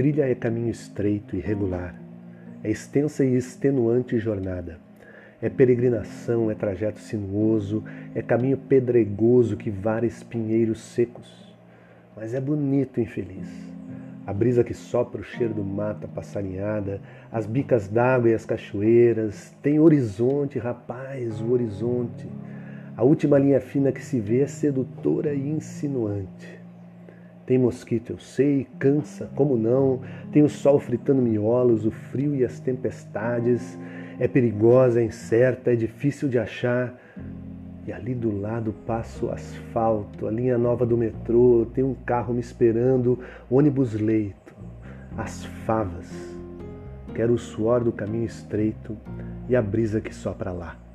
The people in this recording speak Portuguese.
trilha é caminho estreito e regular. É extensa e extenuante jornada. É peregrinação, é trajeto sinuoso, é caminho pedregoso que vara espinheiros secos. Mas é bonito, infeliz. A brisa que sopra o cheiro do mato, passarinhada, as bicas d'água e as cachoeiras. Tem horizonte, rapaz, o horizonte. A última linha fina que se vê é sedutora e insinuante. Tem mosquito, eu sei, cansa, como não. Tem o sol fritando miolos, o frio e as tempestades. É perigosa, é incerta, é difícil de achar. E ali do lado passa o asfalto, a linha nova do metrô, tem um carro me esperando, ônibus leito, as favas. Quero o suor do caminho estreito e a brisa que sopra lá.